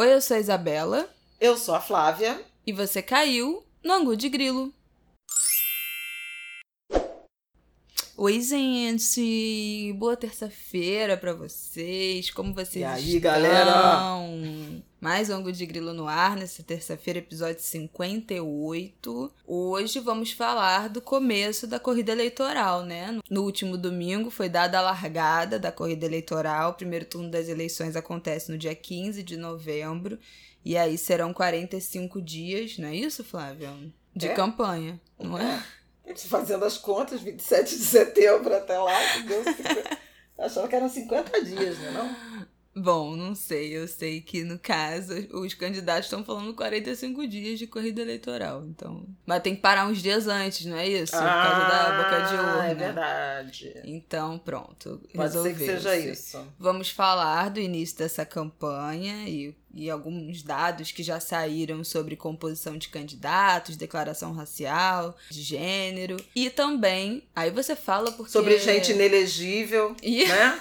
Oi, eu sou a Isabela. Eu sou a Flávia. E você caiu no Angu de Grilo. Oi, gente! Boa terça-feira para vocês. Como vocês e aí, estão? galera? Mais um de Grilo no ar, nessa terça-feira, episódio 58. Hoje vamos falar do começo da corrida eleitoral, né? No último domingo foi dada a largada da corrida eleitoral. O primeiro turno das eleições acontece no dia 15 de novembro. E aí serão 45 dias, não é isso, Flávia? De É? campanha, não é? Fazendo as contas, 27 de setembro até lá, que deu 50... Achava que eram 50 dias, né? Não? Bom, não sei. Eu sei que, no caso, os candidatos estão falando 45 dias de corrida eleitoral. Então. Mas tem que parar uns dias antes, não é isso? Por causa da boca de urna. Ah, é verdade. Então, pronto. Pode ser que seja isso. Vamos falar do início dessa campanha e, e alguns dados que já saíram sobre composição de candidatos, declaração racial, de gênero. E também, aí você fala porque. Sobre gente inelegível, Ih, né?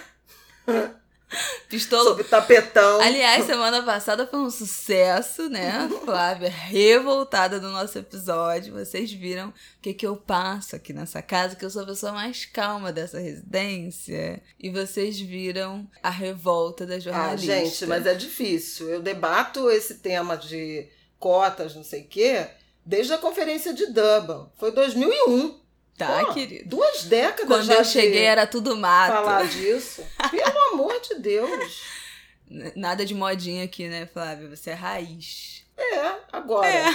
pistola. Sobre tapetão. Aliás, semana passada foi um sucesso, né? Flávia revoltada do nosso episódio. Vocês viram o que, que eu passo aqui nessa casa, que eu sou a pessoa mais calma dessa residência. E vocês viram a revolta da Ah, jornalista. gente, mas é difícil. Eu debato esse tema de cotas, não sei o quê, desde a conferência de Durban. Foi 2001. Tá, Pô, querido? Duas décadas Quando eu cheguei era tudo mato. falar disso. Pelo amor de Deus. Nada de modinha aqui, né, Flávia? Você é raiz. É, agora. É.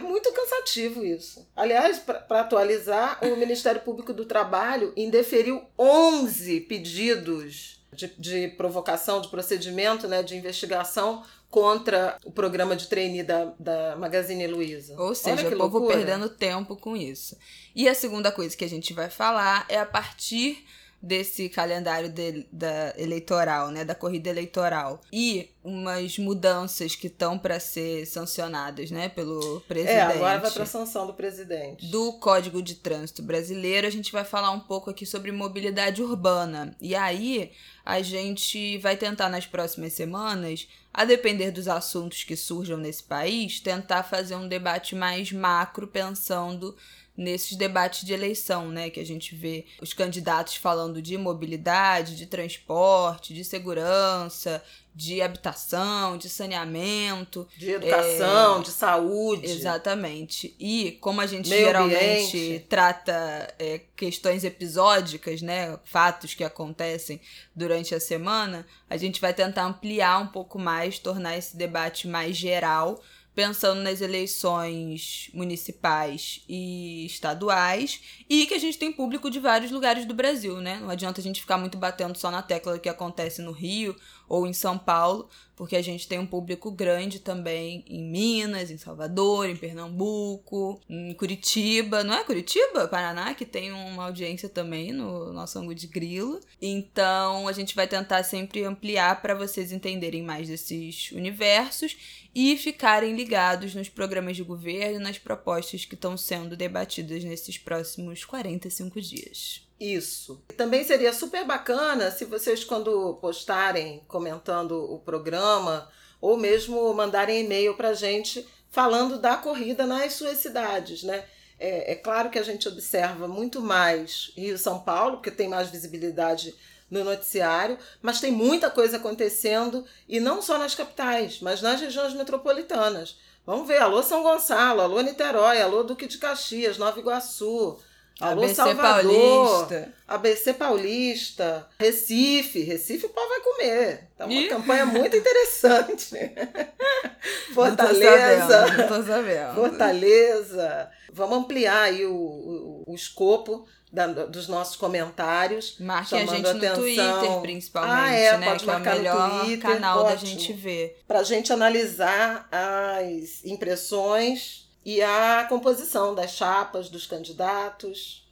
muito cansativo isso. Aliás, para atualizar, o Ministério Público do Trabalho indeferiu 11 pedidos de, de provocação, de procedimento, né, de investigação contra o programa de trainee da, da Magazine Luiza. Ou seja, o povo loucura. perdendo tempo com isso. E a segunda coisa que a gente vai falar é a partir desse calendário de- da eleitoral, né, da corrida eleitoral e umas mudanças que estão para ser sancionadas, né, pelo presidente. É, agora vai para a sanção do presidente. do Código de Trânsito Brasileiro, a gente vai falar um pouco aqui sobre mobilidade urbana. E aí, a gente vai tentar nas próximas semanas, a depender dos assuntos que surjam nesse país, tentar fazer um debate mais macro, pensando nesses debates de eleição, né? Que a gente vê os candidatos falando de mobilidade, de transporte, de segurança, de habitação, de saneamento. De educação, É, de saúde. Exatamente. E como a gente Meio geralmente ambiente. trata é, questões episódicas, né, fatos que acontecem durante a semana, a gente vai tentar ampliar um pouco mais, tornar esse debate mais geral, pensando nas eleições municipais e estaduais, e que a gente tem público de vários lugares do Brasil, né? Não adianta a gente ficar muito batendo só na tecla do que acontece no Rio ou em São Paulo, porque a gente tem um público grande também em Minas, em Salvador, em Pernambuco, em Curitiba, não é Curitiba? Paraná, que tem uma audiência também no nosso ângulo de grilo. Então a gente vai tentar sempre ampliar para vocês entenderem mais desses universos e ficarem ligados nos programas de governo e nas propostas que estão sendo debatidas nesses próximos 45 dias. Isso. Também seria super bacana se vocês, quando postarem comentando o programa, ou mesmo mandarem e-mail para a gente falando da corrida nas suas cidades, né? É, é claro que a gente observa muito mais Rio São Paulo, porque tem mais visibilidade no noticiário, mas tem muita coisa acontecendo, e não só nas capitais, mas nas regiões metropolitanas. Vamos ver, alô São Gonçalo, alô Niterói, alô Duque de Caxias, Nova Iguaçu, alô ABC Salvador, Paulista. ABC Paulista, Recife. Recife o pau vai comer. Tá uma Ih. campanha muito interessante. Não tô Fortaleza. sabendo, não tô sabendo. Fortaleza. Vamos ampliar aí o, o, o escopo da- dos nossos comentários. Marquem a gente no atenção. Twitter, principalmente, Ah, é, né? pode que é o marcar no melhor Twitter, canal da ótimo. gente ver. Para a gente analisar as impressões e a composição das chapas, dos candidatos.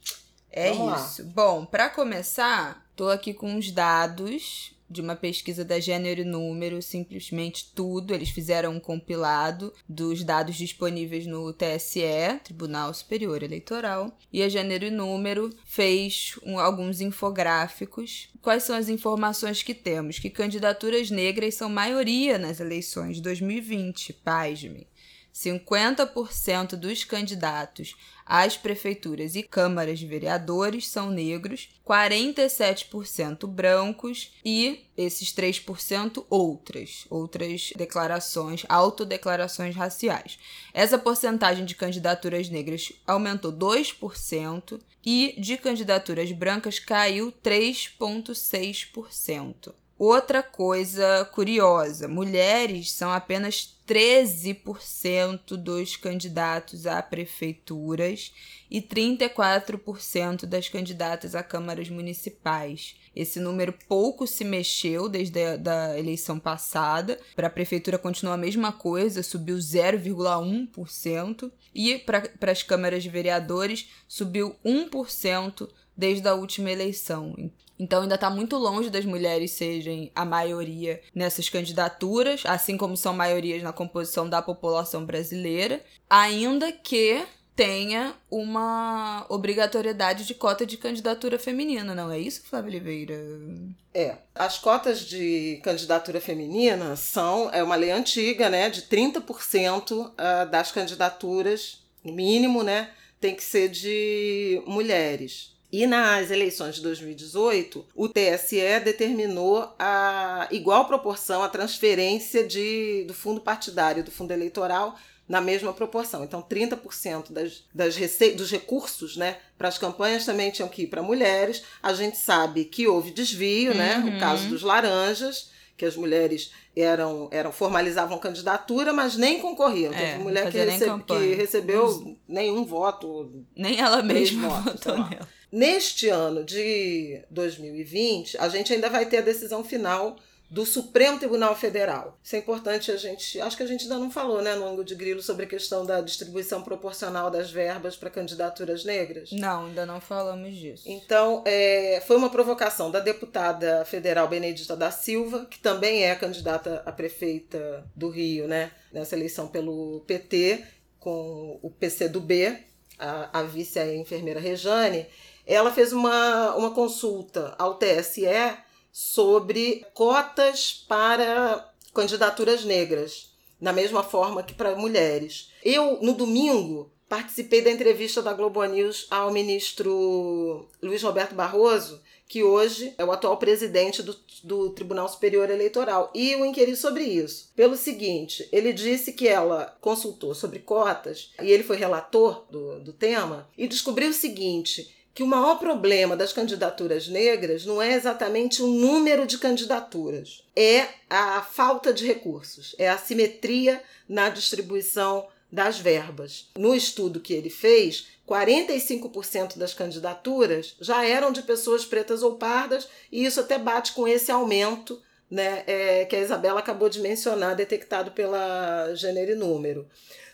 É Vamos lá. isso. Bom, pra começar, tô aqui com uns dados de uma pesquisa da Gênero e Número, simplesmente tudo. Eles fizeram um compilado dos dados disponíveis no TSE, Tribunal Superior Eleitoral, e a Gênero e Número fez um, alguns infográficos. Quais são as informações que temos? Que candidaturas negras são maioria nas eleições de 2020, pasmem. 50% dos candidatos às prefeituras e câmaras de vereadores são negros, 47% brancos e esses 3% outras, outras declarações, autodeclarações raciais. Essa porcentagem de candidaturas negras aumentou 2% e de candidaturas brancas caiu 3,6%. Outra coisa curiosa: mulheres são apenas 13% dos candidatos a prefeituras e 34% das candidatas a câmaras municipais. Esse número pouco se mexeu desde a da eleição passada. Para a prefeitura continua a mesma coisa, subiu 0,1%. E para as câmaras de vereadores subiu 1% desde a última eleição. Então ainda está muito longe das mulheres serem a maioria nessas candidaturas, assim como são maiorias na composição da população brasileira, ainda que tenha uma obrigatoriedade de cota de candidatura feminina, não é isso, Flávia Oliveira? É, as cotas de candidatura feminina são é uma lei antiga, né, de 30% ah, das candidaturas, no mínimo, né, tem que ser de mulheres. E nas eleições de 2018, o TSE determinou a igual proporção a transferência de, do fundo partidário, do fundo eleitoral, na mesma proporção. Então, 30% das, das rece dos recursos né, para as campanhas também tinham que ir para mulheres. A gente sabe que houve desvio, uhum. né? O caso dos laranjas, que as mulheres eram, eram formalizavam candidatura, mas nem concorriam. É, Teve mulher que, que recebeu nenhum voto. Nem ela mesma votou nela. Neste ano de 2020, a gente ainda vai ter a decisão final do Supremo Tribunal Federal. Isso é importante a gente. Acho que a gente ainda não falou, né, no ângulo de grilo, sobre a questão da distribuição proporcional das verbas para candidaturas negras. Não, ainda não falamos disso. Então, é, foi uma provocação da deputada federal Benedita da Silva, que também é candidata a prefeita do Rio, né, nessa eleição pelo PT, com o PC do B, a, a vice a enfermeira Rejane ela fez uma, uma consulta ao TSE sobre cotas para candidaturas negras, na mesma forma que para mulheres. Eu, no domingo, participei da entrevista da Globo News ao ministro Luiz Roberto Barroso, que hoje é o atual presidente do, do Tribunal Superior Eleitoral, e o inquiri sobre isso. Pelo seguinte, ele disse que ela consultou sobre cotas, e ele foi relator do, do tema, e descobriu o seguinte: que o maior problema das candidaturas negras não é exatamente o número de candidaturas, é a falta de recursos, é a simetria na distribuição das verbas. No estudo que ele fez, 45% das candidaturas já eram de pessoas pretas ou pardas, e isso até bate com esse aumento né, é, que a Isabela acabou de mencionar, detectado pela Gênero e Número.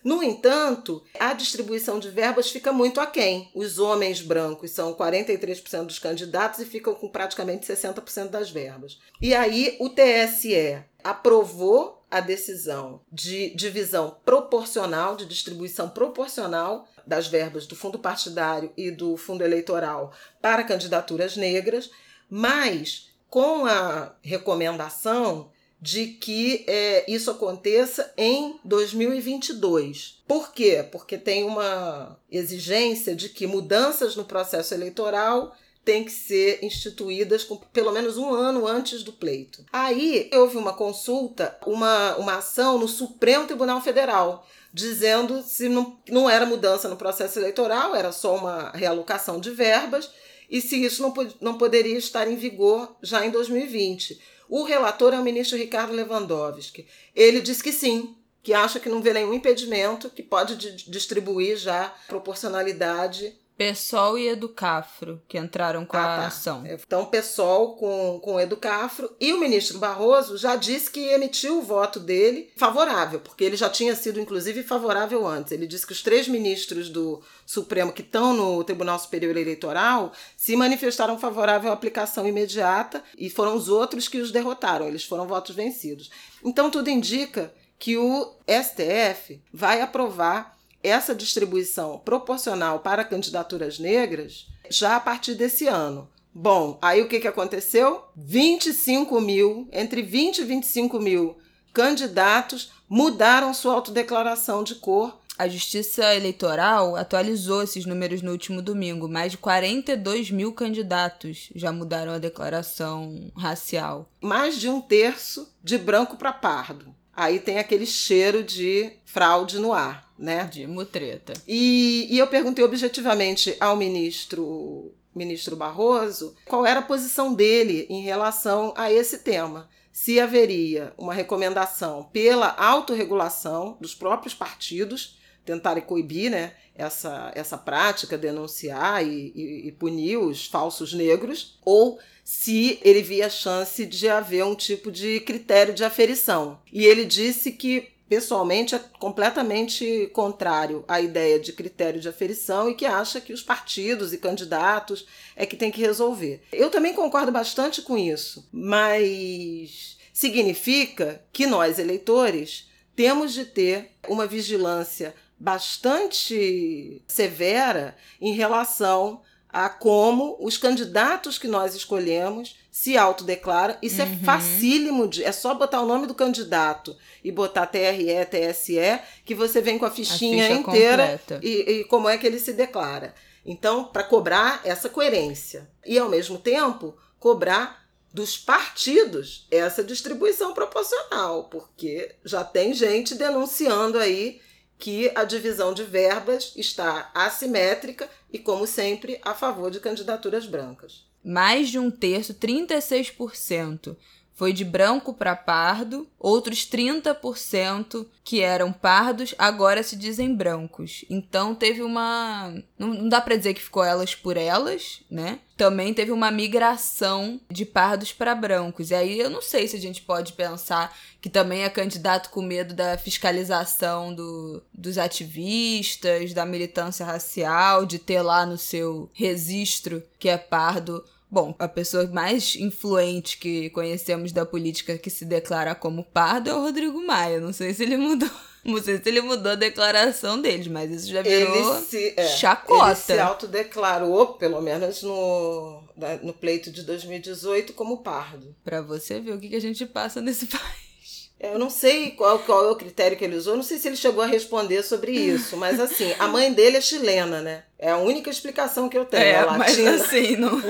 No entanto, a distribuição de verbas fica muito aquém. Os homens brancos são 43% dos candidatos e ficam com praticamente 60% das verbas. E aí o TSE aprovou a decisão de divisão proporcional, de distribuição proporcional das verbas do fundo partidário e do fundo eleitoral para candidaturas negras, mas com a recomendação de que é, isso aconteça em 2022. Por quê? Porque tem uma exigência de que mudanças no processo eleitoral têm que ser instituídas com pelo menos um ano antes do pleito. Aí houve uma consulta, uma, uma ação no Supremo Tribunal Federal, dizendo se não, não era mudança no processo eleitoral, era só uma realocação de verbas, e se isso não, não poderia estar em vigor já em 2020. O relator é o ministro Ricardo Lewandowski. Ele diz que sim, que acha que não vê nenhum impedimento, que pode distribuir já proporcionalidade PSOL e Educafro, que entraram com Ah, a tá. ação. Então, o PSOL com, com Educafro e o ministro Barroso já disse que emitiu o voto dele favorável, porque ele já tinha sido, inclusive, favorável antes. Ele disse que os três ministros do Supremo que estão no Tribunal Superior Eleitoral se manifestaram favorável à aplicação imediata e foram os outros que os derrotaram, eles foram votos vencidos. Então, tudo indica que o STF vai aprovar essa distribuição proporcional para candidaturas negras já a partir desse ano. Bom, aí o que, que aconteceu? 25 mil, entre 20 e 25 mil candidatos mudaram sua autodeclaração de cor. A Justiça Eleitoral atualizou esses números no último domingo. Mais de 42 mil candidatos já mudaram a declaração racial. Mais de um terço de branco para pardo. Aí tem aquele cheiro de fraude no ar, né? De mutreta. E, e eu perguntei objetivamente ao ministro, ministro Barroso qual era a posição dele em relação a esse tema. Se haveria uma recomendação pela autorregulação dos próprios partidos, tentarem coibir né, essa, essa prática, denunciar e, e, e punir os falsos negros, ou se ele via chance de haver um tipo de critério de aferição. E ele disse que pessoalmente é completamente contrário à ideia de critério de aferição e que acha que os partidos e candidatos é que tem que resolver. Eu também concordo bastante com isso, mas significa que nós, eleitores, temos de ter uma vigilância bastante severa em relação a como os candidatos que nós escolhemos se autodeclaram. Isso Uhum. é facílimo, de, é só botar o nome do candidato e botar TRE, TSE, que você vem com a fichinha ficha inteira e, e como é que ele se declara. Então, para cobrar essa coerência e, ao mesmo tempo, cobrar dos partidos essa distribuição proporcional, porque já tem gente denunciando aí que a divisão de verbas está assimétrica e, como sempre, a favor de candidaturas brancas. Mais de um terço, 36%, foi de branco para pardo, outros 30% que eram pardos agora se dizem brancos. Então teve uma. Não, dá pra dizer que ficou elas por elas, né? Também teve uma migração de pardos para brancos. E aí eu não sei se a gente pode pensar que também é candidato com medo da fiscalização do, dos ativistas, da militância racial, de ter lá no seu registro que é pardo Bom, a pessoa mais influente que conhecemos da política que se declara como pardo é o Rodrigo Maia. Não sei se ele mudou. Não sei se ele mudou a declaração deles, mas isso já virou Ele se, é, chacota. ele se autodeclarou, pelo menos no, no pleito de 2018, como pardo. Pra você ver o que, que a gente passa nesse país. Eu não sei qual, qual é o critério que ele usou, não sei se ele chegou a responder sobre isso, mas assim, a mãe dele é chilena, né? É a única explicação que eu tenho. É, é mas assim, no,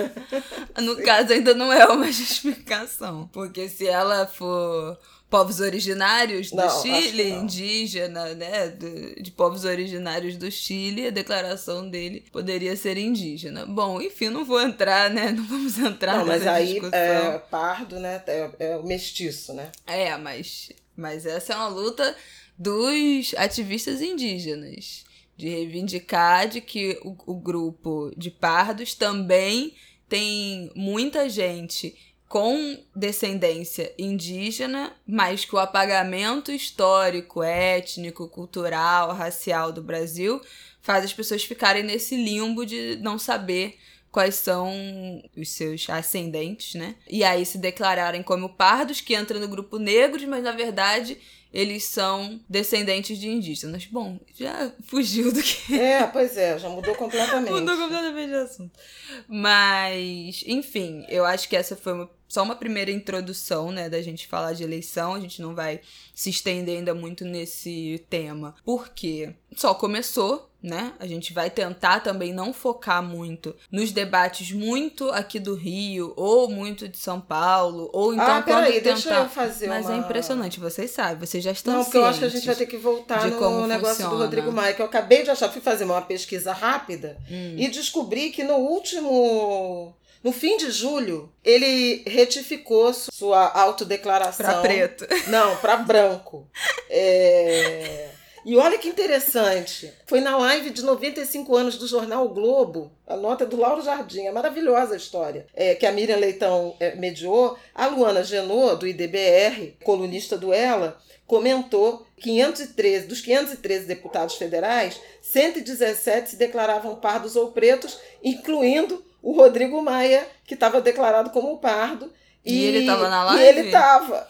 no caso ainda não é uma justificação. Porque se ela for povos originários do Não, Chile, indígena, né, de, de povos originários do Chile, a declaração dele poderia ser indígena. Bom, enfim, não vou entrar, né, não vamos entrar Não, mas nessa aí discussão. é pardo, né? É, é o mestiço, né? É, mas, mas essa é uma luta dos ativistas indígenas. De reivindicar de que o, o grupo de pardos também tem muita gente com descendência indígena, mas que o apagamento histórico, étnico, cultural, racial do Brasil faz as pessoas ficarem nesse limbo de não saber quais são os seus ascendentes, né? E aí se declararem como pardos, que entram no grupo negros, mas na verdade eles são descendentes de indígenas. Bom, já fugiu do que É, pois é, já mudou completamente. Mudou completamente de assunto. Mas, enfim, eu acho que essa foi uma- só uma primeira introdução, né, da gente falar de eleição. A gente não vai se estender ainda muito nesse tema, porque só começou, né? A gente vai tentar também não focar muito nos debates muito aqui do Rio, ou muito de São Paulo, ou então ah, peraí, quando deixa tentar... eu fazer Mas uma... é impressionante, vocês sabem, vocês já estão Não, porque eu acho que a gente vai ter que voltar no negócio funciona. do Rodrigo Maia, que eu acabei de achar. Fui fazer uma pesquisa rápida Hum. e descobri que no último. No fim de julho, ele retificou su- sua autodeclaração. Pra preto. Não, para branco. É, E olha que interessante, foi na live de 95 anos do jornal o Globo, a nota do Lauro Jardim, é maravilhosa a história, é, que a Miriam Leitão é, mediou, a Luana Genot, do IDBR, colunista do Ela, comentou 513 dos 513 deputados federais, 117 se declaravam pardos ou pretos, incluindo o Rodrigo Maia, que estava declarado como pardo. E, e ele estava na live? E ele estava.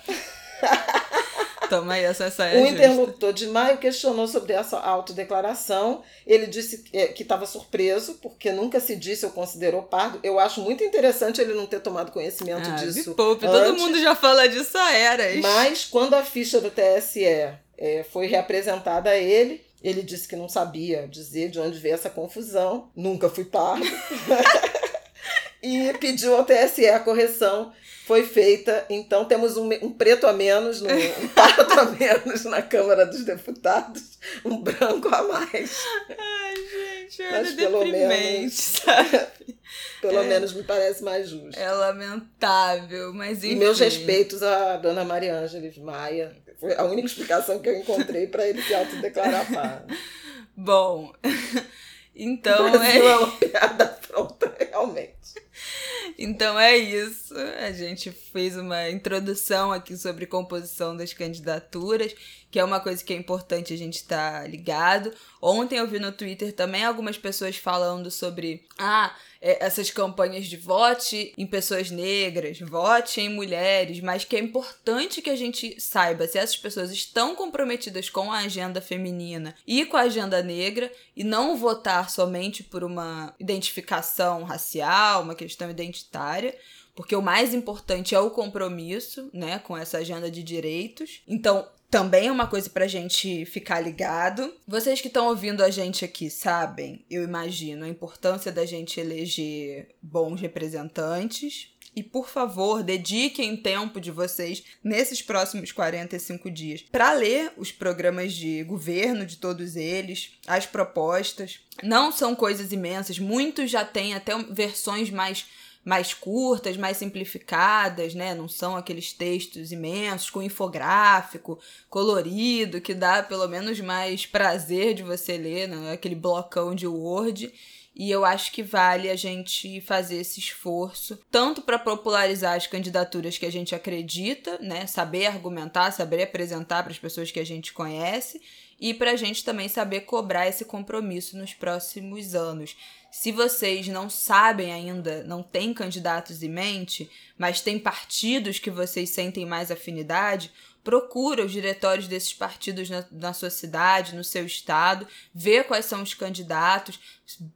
Toma aí, essa, essa é O interlocutor de Maio questionou sobre essa autodeclaração. Ele disse é, que estava surpreso, porque nunca se disse ou considerou pardo. Eu acho muito interessante ele não ter tomado conhecimento ah, disso. poupe, todo mundo já fala disso há eras. Mas quando a ficha do TSE é, foi reapresentada a ele, ele disse que não sabia dizer de onde veio essa confusão. Nunca fui pardo. e pediu ao TSE a correção foi feita. Então temos um, um preto a menos, no, um pardo a menos na Câmara dos Deputados, um branco a mais. Ai, gente, olha Mas pelo menos, sabe? pelo é, menos me parece mais justo. É lamentável, mas enfim. E meus respeitos à dona Maria Ângeles Maia. Foi a única explicação que eu encontrei para ele se autodeclarar pardo. Bom, então o Brasil é... é uma piada pronta, realmente. Então é isso. A gente fez uma introdução aqui sobre composição das candidaturas, que é uma coisa que é importante a gente estar tá ligado. Ontem eu vi no Twitter também algumas pessoas falando sobre ah, é, essas campanhas de vote em pessoas negras, vote em mulheres, mas que é importante que a gente saiba se essas pessoas estão comprometidas com a agenda feminina e com a agenda negra e não votar somente por uma identificação racial, uma questão identitária porque o mais importante é o compromisso, né, com essa agenda de direitos. Então, também é uma coisa pra gente ficar ligado. Vocês que estão ouvindo a gente aqui sabem, eu imagino, a importância da gente eleger bons representantes. E por favor, dediquem tempo de vocês nesses próximos 45 dias para ler os programas de governo de todos eles, as propostas. Não são coisas imensas, muitos já têm até versões mais mais curtas, mais simplificadas, né? Não são aqueles textos imensos com infográfico, colorido, que dá pelo menos mais prazer de você ler, né? aquele blocão de Word. E eu acho que vale a gente fazer esse esforço, tanto para popularizar as candidaturas que a gente acredita, né? Saber argumentar, saber apresentar para as pessoas que a gente conhece, e para a gente também saber cobrar esse compromisso nos próximos anos. Se vocês não sabem ainda, não têm candidatos em mente, mas têm partidos que vocês sentem mais afinidade, procura os diretórios desses partidos na, na, sua cidade, no seu estado, vê quais são os candidatos,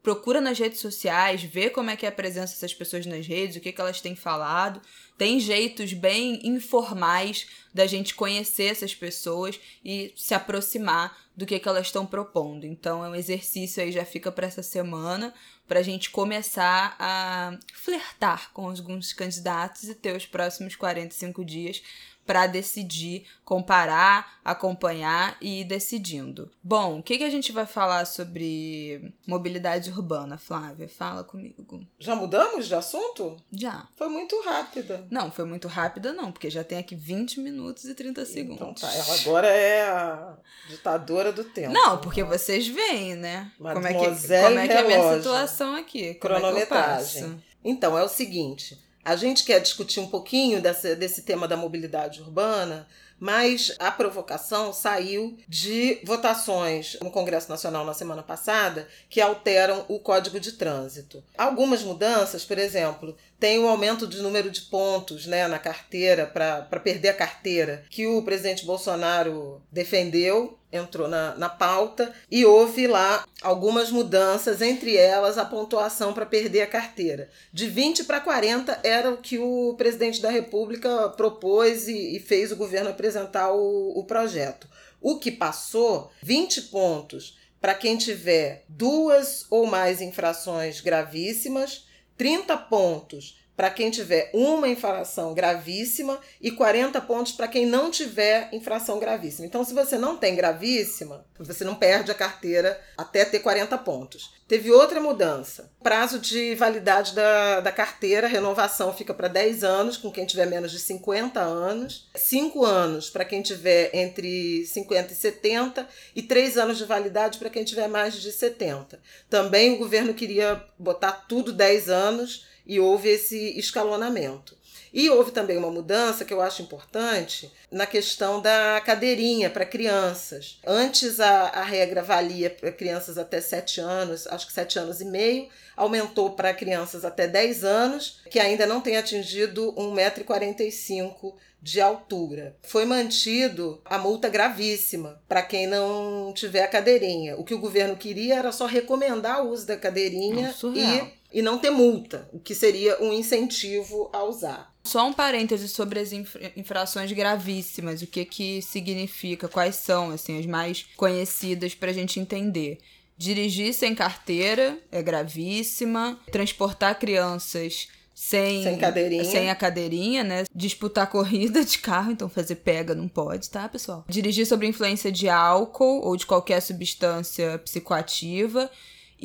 procura nas redes sociais, vê como é que é a presença dessas pessoas nas redes, o que, que elas têm falado. Tem jeitos bem informais da gente conhecer essas pessoas e se aproximar do que, que elas estão propondo. Então é um exercício aí, já fica para essa semana, para a gente começar a flertar com alguns candidatos e ter os próximos 45 dias para decidir, comparar, acompanhar e ir decidindo. Bom, o que, que a gente vai falar sobre mobilidade urbana, Flávia? Fala comigo. Já mudamos de assunto? Já. Foi muito rápida. Não, foi muito rápida não, porque já tem aqui 20 minutos e 30 então segundos. Então tá, ela agora é a ditadora do tempo. Não, porque né? vocês veem, né? Como é que, como é, que é a minha situação aqui? É Cronometragem. É então, é o seguinte a gente quer discutir um pouquinho desse, desse tema da mobilidade urbana, mas a provocação saiu de votações no Congresso Nacional na semana passada que alteram o Código de Trânsito. Algumas mudanças, por exemplo, tem o aumento de número de pontos né, na carteira para perder a carteira, que o presidente Bolsonaro defendeu, entrou na, na pauta, e houve lá algumas mudanças, entre elas a pontuação para perder a carteira. De 20 para 40 era o que o presidente da República propôs e, e fez o governo apresentar o, o projeto. O que passou, 20 pontos para quem tiver duas ou mais infrações gravíssimas 30 pontos para quem tiver uma infração gravíssima e 40 pontos para quem não tiver infração gravíssima. Então, se você não tem gravíssima, você não perde a carteira até ter 40 pontos. Teve outra mudança. Prazo de validade da, da carteira, renovação fica para 10 anos, com quem tiver menos de 50 anos, 5 anos para quem tiver entre 50 e 70, e 3 anos de validade para quem tiver mais de 70. Também o governo queria botar tudo 10 anos e houve esse escalonamento. E houve também uma mudança que eu acho importante na questão da cadeirinha para crianças. Antes a, a regra valia para crianças até 7 anos, acho que 7 anos e meio, aumentou para crianças até 10 anos, que ainda não têm atingido 1,45m de altura. Foi mantido a multa gravíssima para quem não tiver a cadeirinha. O que o governo queria era só recomendar o uso da cadeirinha e e não ter multa, o que seria um incentivo a usar. Só um parêntese sobre as infrações gravíssimas, o que que significa, quais são assim as mais conhecidas para a gente entender. Dirigir sem carteira é gravíssima, transportar crianças sem, sem, cadeirinha. sem a cadeirinha, né? Disputar corrida de carro, então fazer pega não pode, tá, pessoal? Dirigir sob influência de álcool ou de qualquer substância psicoativa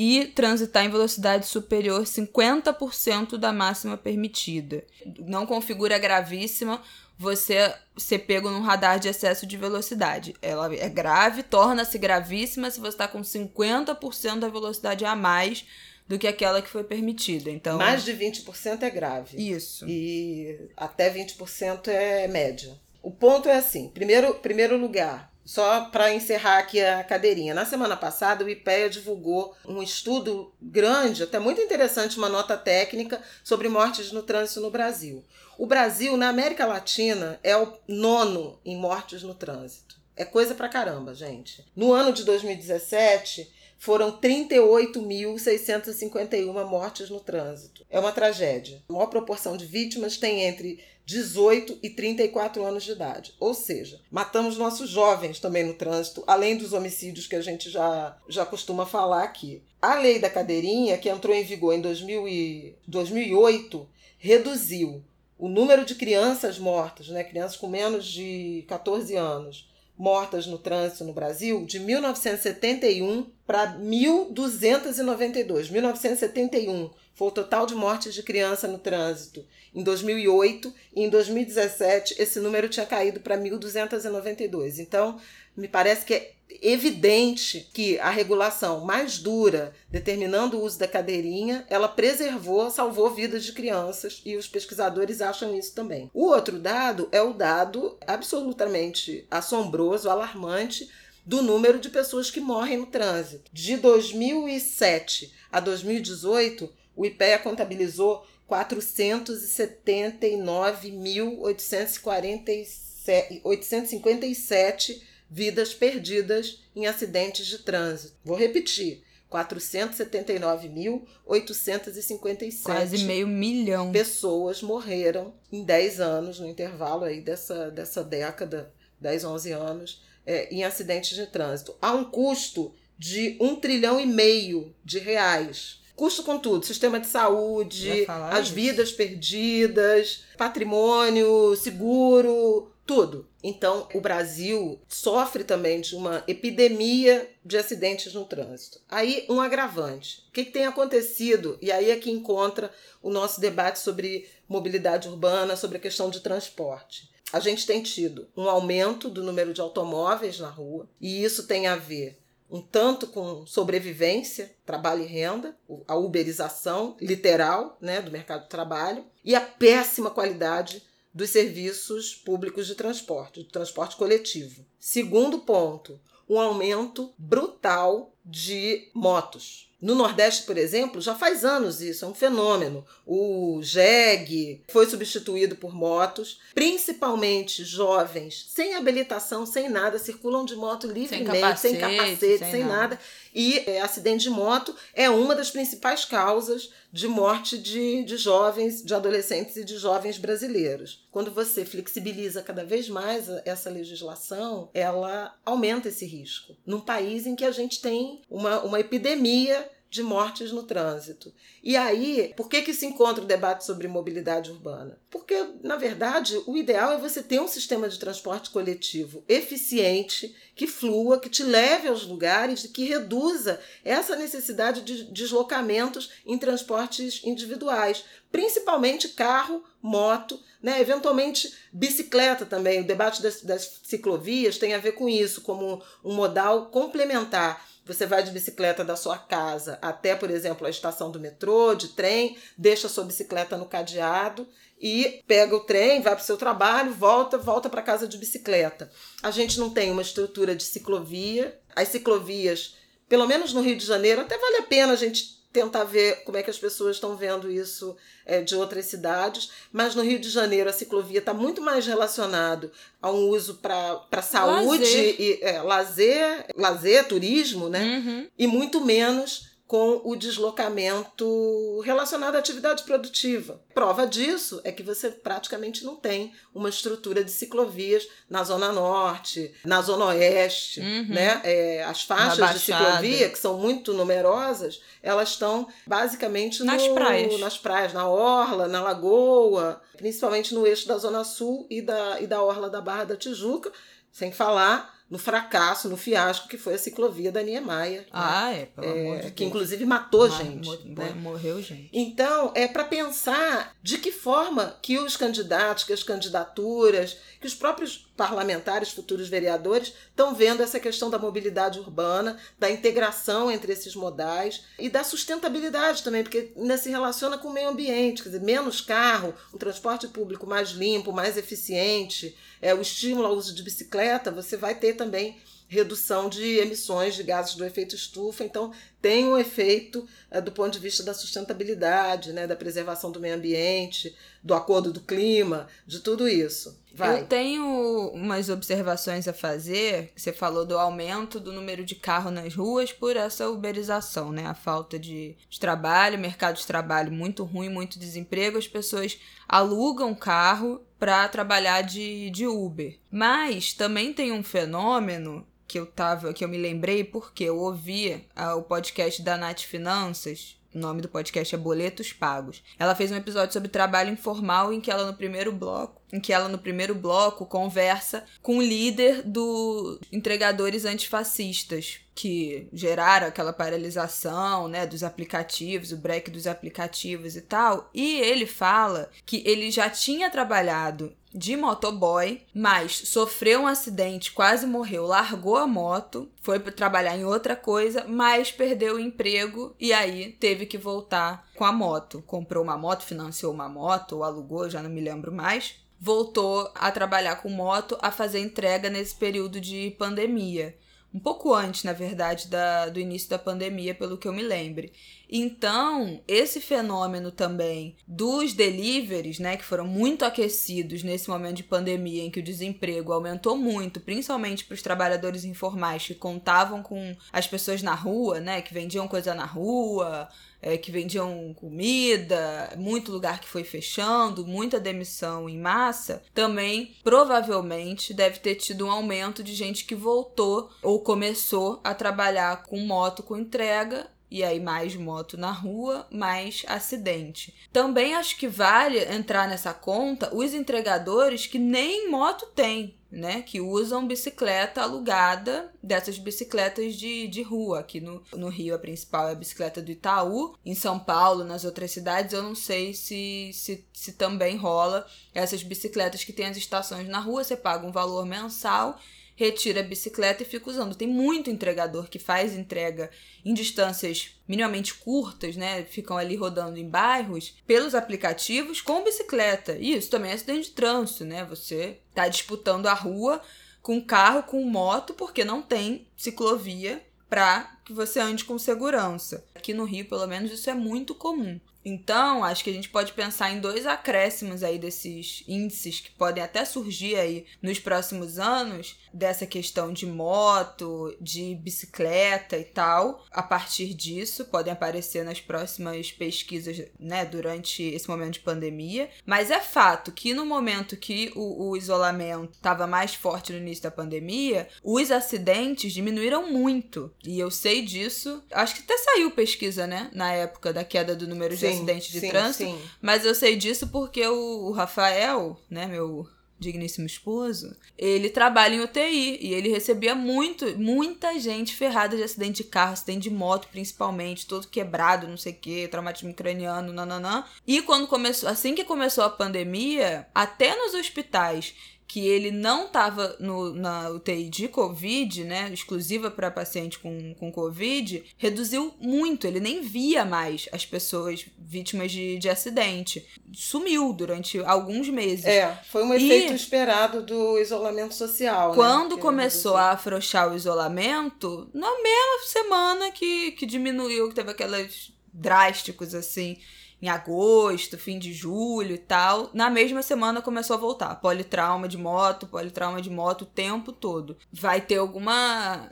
e transitar em velocidade superior 50% da máxima permitida. Não configura gravíssima você ser pego num radar de excesso de velocidade. Ela é grave, torna-se gravíssima se você está com 50% da velocidade a mais do que aquela que foi permitida. Então, mais de 20% é grave. Isso. E até 20% é média. O ponto é assim, primeiro, primeiro lugar, só para encerrar aqui a cadeirinha. Na semana passada, o IPEA divulgou um estudo grande, até muito interessante, uma nota técnica sobre mortes no trânsito no Brasil. O Brasil, na América Latina, é o nono em mortes no trânsito. É coisa pra caramba, gente. No ano de 2017, foram 38.651 mortes no trânsito. É uma tragédia. A maior proporção de vítimas tem entre 18 e 34 anos de idade. Ou seja, matamos nossos jovens também no trânsito, além dos homicídios que a gente já, já costuma falar aqui. A lei da cadeirinha, que entrou em vigor em 2000 e 2008, reduziu o número de crianças mortas, né, crianças com menos de 14 anos, mortas no trânsito no Brasil, de 1971 para 1292. 1971 foi o total de mortes de criança no trânsito em 2008 e em 2017 esse número tinha caído para 1.292. Então, me parece que é evidente que a regulação mais dura, determinando o uso da cadeirinha, ela preservou, salvou vidas de crianças e os pesquisadores acham isso também. O outro dado é o dado absolutamente assombroso, alarmante do número de pessoas que morrem no trânsito. De 2007 a 2018, o IPEA contabilizou 479.857 vidas perdidas em acidentes de trânsito. Vou repetir. 479.857 quase meio milhão pessoas morreram em 10 anos no intervalo aí dessa, dessa década 10, 11 anos é, em acidentes de trânsito há um custo de um trilhão e meio de reais Custo com tudo, sistema de saúde, as isso. vidas perdidas, patrimônio, seguro, tudo. Então, o Brasil sofre também de uma epidemia de acidentes no trânsito. Aí, um agravante. O que, que tem acontecido? E aí é que encontra o nosso debate sobre mobilidade urbana, sobre a questão de transporte. A gente tem tido um aumento do número de automóveis na rua, e isso tem a ver um tanto com sobrevivência, trabalho e renda, a uberização literal né, do mercado de trabalho e a péssima qualidade dos serviços públicos de transporte, de transporte coletivo. Segundo ponto, um aumento brutal de motos. No Nordeste, por exemplo, já faz anos isso, é um fenômeno. O jegue foi substituído por motos, principalmente jovens sem habilitação, sem nada, circulam de moto livremente, sem capacete, sem, capacete, sem, sem nada. nada. E é, acidente de moto é uma das principais causas de morte de, de jovens, de adolescentes e de jovens brasileiros. Quando você flexibiliza cada vez mais essa legislação, ela aumenta esse risco. Num país em que a gente tem uma, uma epidemia de mortes no trânsito. E aí, por que, que se encontra o debate sobre mobilidade urbana? Porque, na verdade, o ideal é você ter um sistema de transporte coletivo eficiente, que flua, que te leve aos lugares que reduza essa necessidade de deslocamentos em transportes individuais, principalmente carro, moto, né? eventualmente bicicleta também. O debate das, das ciclovias tem a ver com isso, como um modal complementar você vai de bicicleta da sua casa até, por exemplo, a estação do metrô, de trem, deixa sua bicicleta no cadeado e pega o trem, vai para o seu trabalho, volta, volta para casa de bicicleta. A gente não tem uma estrutura de ciclovia. As ciclovias, pelo menos no Rio de Janeiro, até vale a pena a gente tentar ver como é que as pessoas estão vendo isso é, de outras cidades. Mas no Rio de Janeiro a ciclovia está muito mais relacionado a um uso para saúde lazer. e é, lazer, lazer, turismo, né? Uhum. E muito menos com o deslocamento relacionado à atividade produtiva. Prova disso é que você praticamente não tem uma estrutura de ciclovias na Zona Norte, na Zona Oeste. Uhum. Né? É, as faixas de ciclovia, que são muito numerosas, elas estão basicamente nas no, praias. nas praias, na Orla, na Lagoa, principalmente no eixo da Zona Sul e da, e da Orla da Barra da Tijuca, sem falar no fracasso, no fiasco que foi a ciclovia da Niemeyer. Né? Ah, né? é, pelo é, amor de Que Deus. inclusive matou gente. Mor né? Morreu gente. Então, é para pensar de que forma que os candidatos, que as candidaturas, que os próprios parlamentares, futuros vereadores, estão vendo essa questão da mobilidade urbana, da integração entre esses modais e da sustentabilidade também, porque ainda se relaciona com o meio ambiente, quer dizer, menos carro, um transporte público mais limpo, mais eficiente, é, o estímulo ao uso de bicicleta, você vai ter também redução de emissões de gases do efeito estufa. Então, tem um efeito é, do ponto de vista da sustentabilidade, né, da preservação do meio ambiente, do acordo do clima, de tudo isso. Vai. Eu tenho umas observações a fazer. Você falou do aumento do número de carros nas ruas por essa uberização, né? A falta de, de trabalho, mercado de trabalho muito ruim, muito desemprego. As pessoas alugam carro para trabalhar de, de Uber. Mas também tem um fenômeno que eu tava, que eu me lembrei porque eu ouvi ah, o podcast da Nath Finanças. O nome do podcast é Boletos Pagos. Ela fez um episódio sobre trabalho informal em que ela no primeiro bloco, em que ela no primeiro bloco conversa com o líder do entregadores antifascistas que geraram aquela paralisação, né, dos aplicativos, o break dos aplicativos e tal. E ele fala que ele já tinha trabalhado de motoboy, mas sofreu um acidente, quase morreu, largou a moto, foi trabalhar em outra coisa, mas perdeu o emprego e aí teve que voltar com a moto. Comprou uma moto, financiou uma moto ou alugou, já não me lembro mais. Voltou a trabalhar com moto, a fazer entrega nesse período de pandemia um pouco antes, na verdade, da, do início da pandemia, pelo que eu me lembre. Então, esse fenômeno também dos deliveries, né, que foram muito aquecidos nesse momento de pandemia em que o desemprego aumentou muito, principalmente para os trabalhadores informais que contavam com as pessoas na rua, né, que vendiam coisa na rua, é, que vendiam comida, muito lugar que foi fechando, muita demissão em massa, também provavelmente deve ter tido um aumento de gente que voltou ou começou a trabalhar com moto com entrega e aí mais moto na rua, mais acidente. Também acho que vale entrar nessa conta os entregadores que nem moto têm, né? Que usam bicicleta alugada, dessas bicicletas de, de rua. Aqui no, no Rio a principal é a bicicleta do Itaú. Em São Paulo, nas outras cidades, eu não sei se, se, se também rola essas bicicletas que tem as estações na rua, você paga um valor mensal retira a bicicleta e fica usando. Tem muito entregador que faz entrega em distâncias minimamente curtas, né? Ficam ali rodando em bairros pelos aplicativos com bicicleta. E isso também é acidente de trânsito, né? Você tá disputando a rua com carro, com moto, porque não tem ciclovia para que você ande com segurança. Aqui no Rio, pelo menos, isso é muito comum. Então, acho que a gente pode pensar em dois acréscimos aí desses índices que podem até surgir aí nos próximos anos, dessa questão de moto, de bicicleta e tal. A partir disso, podem aparecer nas próximas pesquisas, né, durante esse momento de pandemia. Mas é fato que no momento que o, o isolamento estava mais forte no início da pandemia, os acidentes diminuíram muito. E eu sei disso. Acho que até saiu pesquisa, né, na época da queda do número de acidentes de sim, trânsito. Sim. Mas eu sei disso porque o, o Rafael, né, meu digníssimo esposo, ele trabalha em UTI e ele recebia muito, muita gente ferrada de acidente de carro, acidente de moto principalmente, todo quebrado, não sei o que, traumatismo craniano, nananã. E quando começou, assim que começou a pandemia, até nos hospitais que ele não estava na UTI de Covid, né, exclusiva para paciente com, com Covid, reduziu muito. Ele nem via mais as pessoas vítimas de, de acidente. Sumiu durante alguns meses. É, foi um efeito e esperado do isolamento social. Né, quando né, começou a afrouxar o isolamento, na mesma semana que, que diminuiu, que teve aquelas drásticos assim em agosto, fim de julho e tal. Na mesma semana começou a voltar. Politrauma de moto, politrauma de moto o tempo todo. Vai ter alguma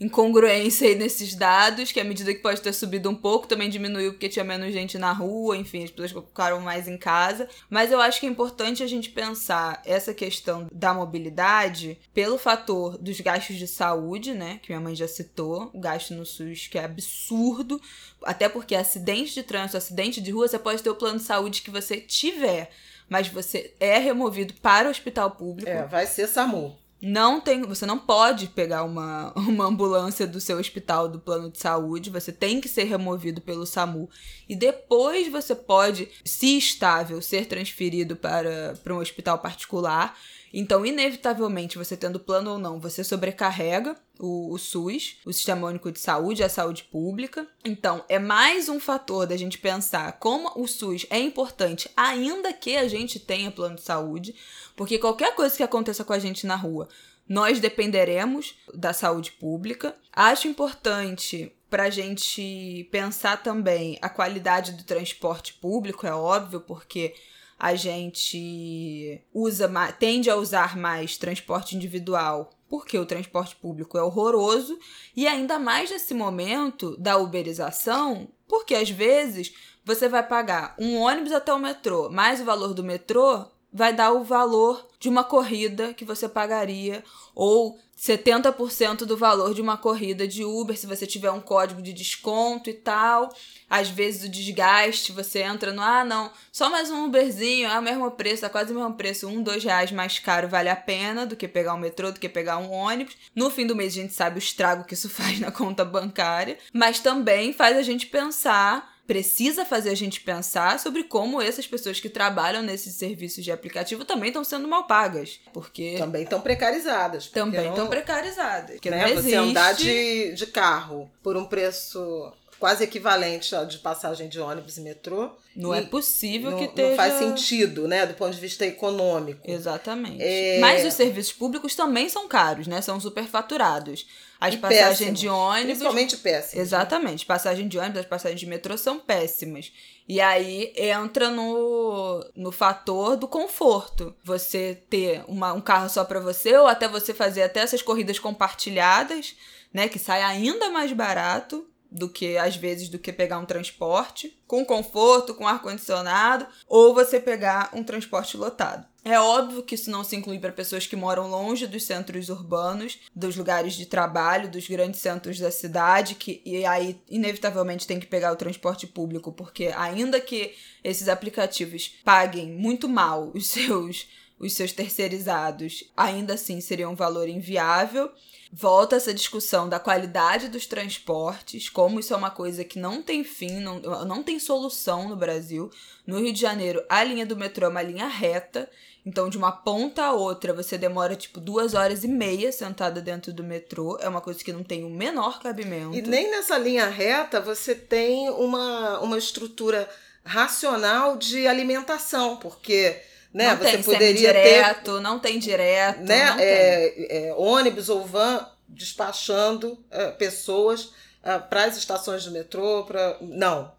incongruência aí nesses dados, que à medida que pode ter subido um pouco, também diminuiu porque tinha menos gente na rua, enfim, as pessoas ficaram mais em casa. Mas eu acho que é importante a gente pensar essa questão da mobilidade pelo fator dos gastos de saúde, né, que minha mãe já citou, o gasto no SUS que é absurdo, até porque acidente de trânsito, acidente de rua, você pode ter o plano de saúde que você tiver, mas você é removido para o hospital público. É, vai ser SAMU. Não tem, você não pode pegar uma, uma ambulância do seu hospital do plano de saúde, você tem que ser removido pelo SAMU. E depois você pode, se estável, ser transferido para, para um hospital particular. Então, inevitavelmente, você tendo plano ou não, você sobrecarrega o, o, SUS, o Sistema Único de Saúde, a saúde pública. Então, é mais um fator da gente pensar como o SUS é importante, ainda que a gente tenha plano de saúde, porque qualquer coisa que aconteça com a gente na rua, nós dependeremos da saúde pública. Acho importante para a gente pensar também a qualidade do transporte público, é óbvio, porque a gente usa tende a usar mais transporte individual porque o transporte público é horroroso e ainda mais nesse momento da uberização, porque às vezes você vai pagar um ônibus até o metrô, mais o valor do metrô vai dar o valor de uma corrida que você pagaria ou 70% do valor de uma corrida de Uber se você tiver um código de desconto e tal. Às vezes o desgaste, você entra no, ah, não, só mais um Uberzinho, é o mesmo preço, é quase o mesmo preço, um, dois reais mais caro vale a pena do que pegar um metrô, do que pegar um ônibus. No fim do mês a gente sabe o estrago que isso faz na conta bancária, mas também faz a gente pensar precisa fazer a gente pensar sobre como essas pessoas que trabalham nesses serviços de aplicativo também estão sendo mal pagas. Porque. Também estão precarizadas. Também estão precarizadas. Né? Não existe... Você andar de, de carro por um preço quase equivalente de passagem de ônibus e metrô. Não é possível não, que tenha. Não faz sentido, né? Do ponto de vista econômico. Exatamente. É... Mas os serviços públicos também são caros, né? São superfaturados. As passagens de ônibus. Principalmente péssimas. Exatamente. Passagem de ônibus, as passagens de metrô são péssimas. E aí entra no, no fator do conforto. Você ter uma, um carro só para você, ou até você fazer até essas corridas compartilhadas, né? Que sai ainda mais barato do que às vezes do que pegar um transporte com conforto, com ar condicionado, ou você pegar um transporte lotado. É óbvio que isso não se inclui para pessoas que moram longe dos centros urbanos, dos lugares de trabalho, dos grandes centros da cidade, que e aí inevitavelmente tem que pegar o transporte público, porque ainda que esses aplicativos paguem muito mal os seus os seus terceirizados, ainda assim seria um valor inviável volta essa discussão da qualidade dos transportes, como isso é uma coisa que não tem fim, não, não tem solução no Brasil. No Rio de Janeiro, a linha do metrô é uma linha reta, então de uma ponta a outra você demora tipo duas horas e meia sentada dentro do metrô. É uma coisa que não tem o menor cabimento. E nem nessa linha reta você tem uma, uma estrutura racional de alimentação, porque né? Não você tem poderia direto, ter, não tem direto, né? Não é, é, ônibus ou van despachando é, pessoas é, para as estações do metrô, para não,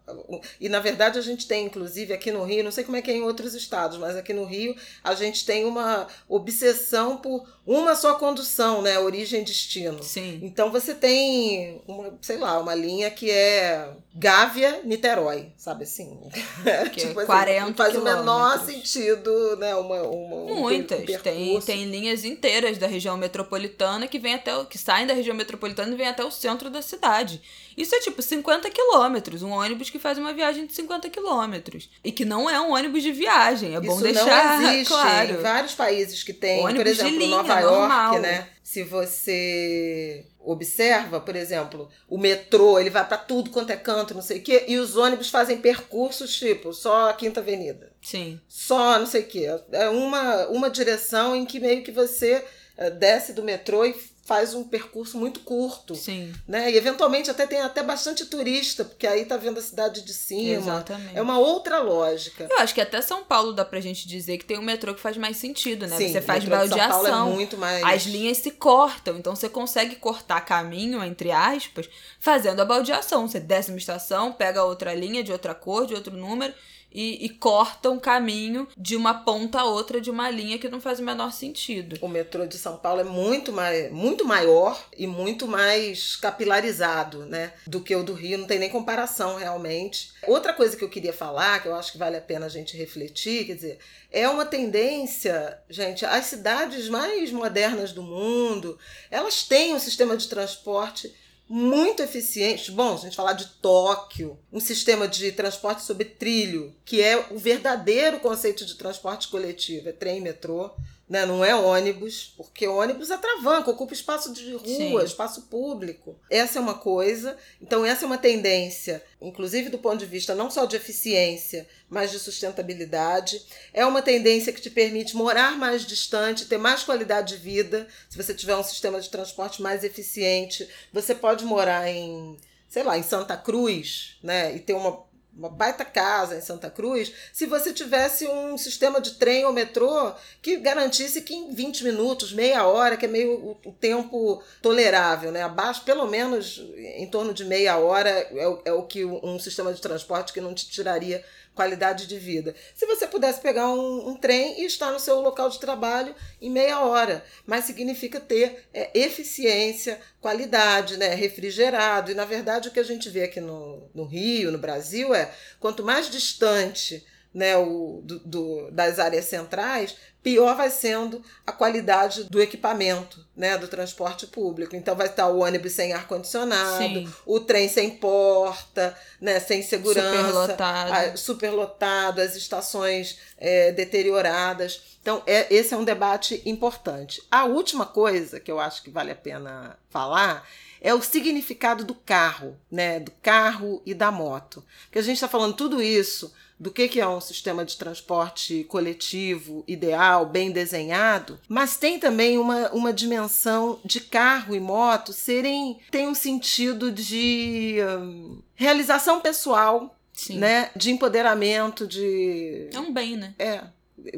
E na verdade a gente tem, inclusive, aqui no Rio, não sei como é que é em outros estados, mas aqui no Rio a gente tem uma obsessão por uma só condução, né? Origem e destino. Sim. Então você tem, uma, sei lá, uma linha que é Gávea-Niterói, sabe assim? Que tipo é 40 assim, faz o menor sentido, né? Uma, uma, Muitas. Um tem, tem linhas inteiras da região metropolitana que vem até que saem da região metropolitana e vêm até o centro da cidade. Isso é tipo 50 quilômetros, um ônibus que faz uma viagem de 50 quilômetros. E que não é um ônibus de viagem, é bom Isso deixar não existe claro. em vários países que tem, Ônibus por exemplo, de linha, Nova normal. York, né? Se você observa, por exemplo, o metrô, ele vai para tudo quanto é canto, não sei o quê, e os ônibus fazem percursos tipo só a Quinta Avenida. Sim. Só não sei o quê. É uma, uma direção em que meio que você eh, desce do metrô e faz um percurso muito curto. Sim. Né? E eventualmente até tem até bastante turista, porque aí tá vendo a cidade de cima. Exatamente. É uma outra lógica. Eu acho que até São Paulo dá pra gente dizer que tem um metrô que faz mais sentido, né? Sim, você faz Paulo baldeação. é muito mais... As linhas se cortam, então você consegue cortar caminho, entre aspas, fazendo a baldeação. Você desce uma estação, pega outra linha de outra cor, de outro número, e, e corta um caminho de uma ponta a outra de uma linha que não faz o menor sentido. O metrô de São Paulo é muito, mais, muito maior e muito mais capilarizado, né? Do que o do Rio, não tem nem comparação realmente. Outra coisa que eu queria falar, que eu acho que vale a pena a gente refletir, quer dizer, é uma tendência, gente, as cidades mais modernas do mundo, elas têm um sistema de transporte muito eficiente. Bom, se a gente falar de Tóquio, um sistema de transporte sobre trilho, que é o verdadeiro conceito de transporte coletivo, é trem metrô. Né? Não é ônibus, porque ônibus é travanco, ocupa espaço de rua, Sim. espaço público. Essa é uma coisa. Então, essa é uma tendência, inclusive do ponto de vista não só de eficiência, mas de sustentabilidade. É uma tendência que te permite morar mais distante, ter mais qualidade de vida. Se você tiver um sistema de transporte mais eficiente, você pode morar em, sei lá, em Santa Cruz, né? E ter uma uma baita casa em Santa Cruz, se você tivesse um sistema de trem ou metrô que garantisse que em 20 minutos, meia hora, que é meio o, tempo tolerável, né? Abaixo, pelo menos em torno de meia hora, é, é o que um sistema de transporte que não te tiraria qualidade de vida. Se você pudesse pegar um, um trem e estar no seu local de trabalho em meia hora, mas significa ter é, eficiência, qualidade, né, refrigerado. E na verdade o que a gente vê aqui no, no Rio, no Brasil, é quanto mais distante né, o, do, do- das áreas centrais, pior vai sendo a qualidade do equipamento, né, do transporte público. Então vai estar o ônibus sem ar-condicionado, Sim. o trem sem porta, né, sem segurança, Superlotado. a- superlotado, as estações é, deterioradas. Então, é, esse é um debate importante. A última coisa que eu acho que vale a pena falar é o significado do carro, né? Do carro e da moto. Porque a gente está falando tudo isso do que, que é um sistema de transporte coletivo, ideal, bem desenhado, mas tem também uma, uma dimensão de carro e moto serem. tem um sentido de hum, realização pessoal Sim. né, de empoderamento, de, É um bem, né? é,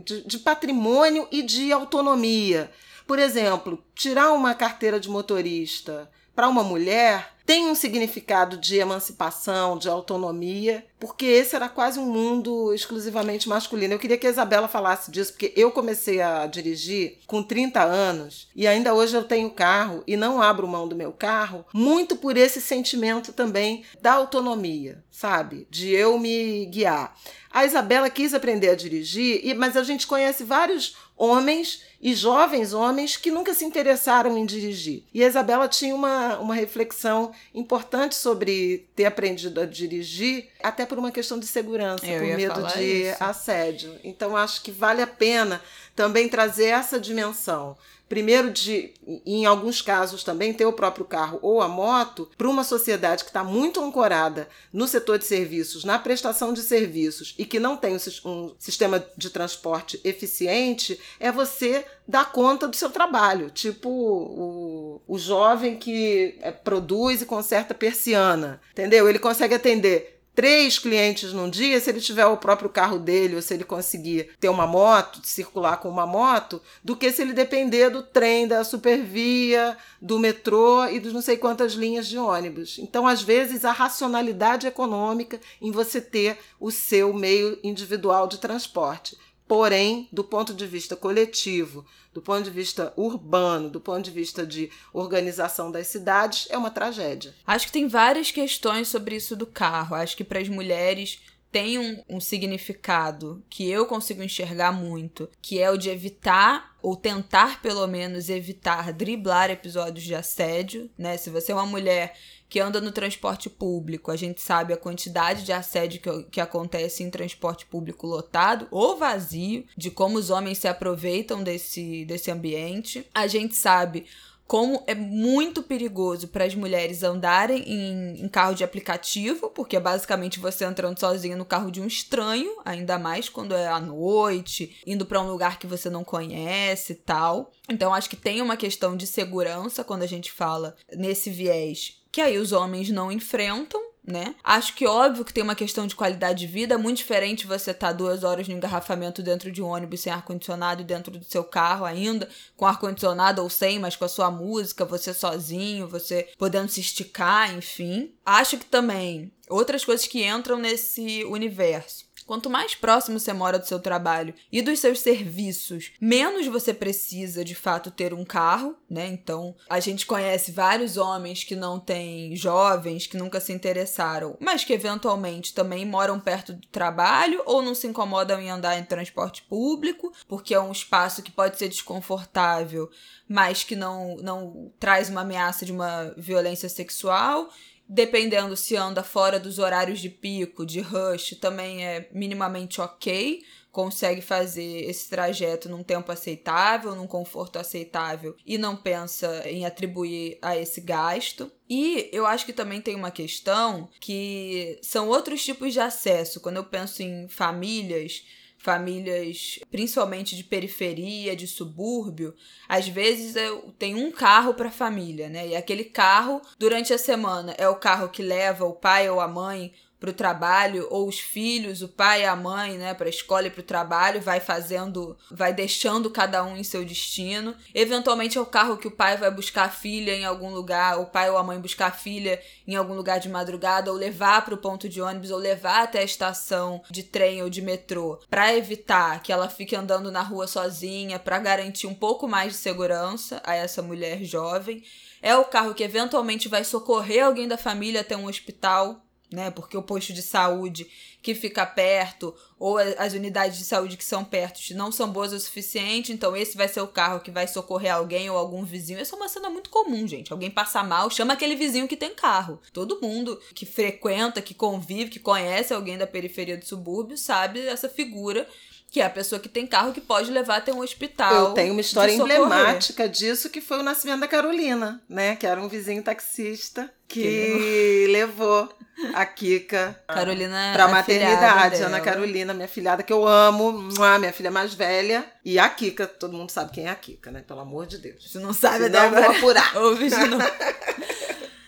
de, de patrimônio e de autonomia. Por exemplo, tirar uma carteira de motorista para uma mulher tem um significado de emancipação, de autonomia, porque esse era quase um mundo exclusivamente masculino. Eu queria que a Isabela falasse disso, porque eu comecei a dirigir com 30 anos e ainda hoje eu tenho carro e não abro mão do meu carro, muito por esse sentimento também da autonomia, sabe? De eu me guiar. A Isabela quis aprender a dirigir, mas a gente conhece vários homens e jovens homens que nunca se interessaram em dirigir. E a Isabela tinha uma, uma reflexão importante sobre ter aprendido a dirigir, até por uma questão de segurança, Eu por medo de isso. assédio. Então acho que vale a pena também trazer essa dimensão. Primeiro, de, em alguns casos também, ter o próprio carro ou a moto, para uma sociedade que está muito ancorada no setor de serviços, na prestação de serviços e que não tem um sis- sistema de transporte eficiente, é você dar conta do seu trabalho. Tipo o, o jovem que é, produz e conserta persiana, entendeu? Ele consegue atender três clientes num dia, se ele tiver o próprio carro dele ou se ele conseguir ter uma moto, circular com uma moto, do que se ele depender do trem, da supervia, do metrô e dos não sei quantas linhas de ônibus. Então, às vezes, a racionalidade econômica em você ter o seu meio individual de transporte. Porém, do ponto de vista coletivo, do ponto de vista urbano, do ponto de vista de organização das cidades, é uma tragédia. Acho que tem várias questões sobre isso do carro. Acho que para as mulheres tem um, um, significado que eu consigo enxergar muito, que é o de evitar, ou tentar pelo menos evitar, driblar episódios de assédio, né? Se você é uma mulher que anda no transporte público, a gente sabe a quantidade de assédio que, que acontece em transporte público lotado ou vazio, de como os homens se aproveitam desse, desse ambiente. A gente sabe como é muito perigoso para as mulheres andarem em, em, carro de aplicativo, porque é basicamente você entrando sozinha no carro de um estranho, ainda mais quando é à noite, indo para um lugar que você não conhece e tal. Então acho que tem uma questão de segurança quando a gente fala nesse viés que aí os homens não enfrentam, né? Acho que óbvio que tem uma questão de qualidade de vida, é muito diferente você estar tá duas horas no engarrafamento dentro de um ônibus sem ar-condicionado dentro do seu carro ainda, com ar-condicionado ou sem, mas com a sua música, você sozinho, você podendo se esticar, enfim. Acho que também outras coisas que entram nesse universo Quanto mais próximo você mora do seu trabalho e dos seus serviços, menos você precisa de fato ter um carro, né? Então, a gente conhece vários homens que não têm jovens, que nunca se interessaram, mas que eventualmente também moram perto do trabalho ou não se incomodam em andar em transporte público, porque é um espaço que pode ser desconfortável, mas que não, não traz uma ameaça de uma violência sexual dependendo se anda fora dos horários de pico, de rush, também é minimamente ok. Consegue fazer esse trajeto num tempo aceitável, num conforto aceitável e não pensa em atribuir a esse gasto. E eu acho que também tem uma questão que são outros tipos de acesso. Quando eu penso em famílias, famílias, principalmente de periferia, de subúrbio, às vezes tenho um carro para a família, né? E aquele carro, durante a semana, é o carro que leva o pai ou a mãe para o trabalho, ou os filhos, o pai e a mãe, né, para a escola e para o trabalho, vai fazendo, vai deixando cada um em seu destino. Eventualmente é o carro que o pai vai buscar a filha em algum lugar, o pai ou a mãe buscar a filha em algum lugar de madrugada, ou levar para o ponto de ônibus, ou levar até a estação de trem ou de metrô, para evitar que ela fique andando na rua sozinha, para garantir um pouco mais de segurança a essa mulher jovem. É o carro que eventualmente vai socorrer alguém da família até um hospital né? Porque o posto de saúde que fica perto ou as unidades de saúde que são perto não são boas o suficiente, então esse vai ser o carro que vai socorrer alguém ou algum vizinho. Essa é uma cena muito comum, gente. Alguém passa mal, chama aquele vizinho que tem carro. Todo mundo que frequenta, que convive, que conhece alguém da periferia do subúrbio sabe essa figura que é a pessoa que tem carro que pode levar até um hospital. Eu tenho uma história emblemática disso que foi o nascimento da Carolina, né? Que era um vizinho taxista que, que... levou a Kika Carolina pra maternidade. Ana Carolina, minha filhada, que eu amo, minha filha mais velha. E a Kika, todo mundo sabe quem é a Kika, né? Pelo amor de Deus. Se não sabe, Se não, vou apurar. Ouve de novo.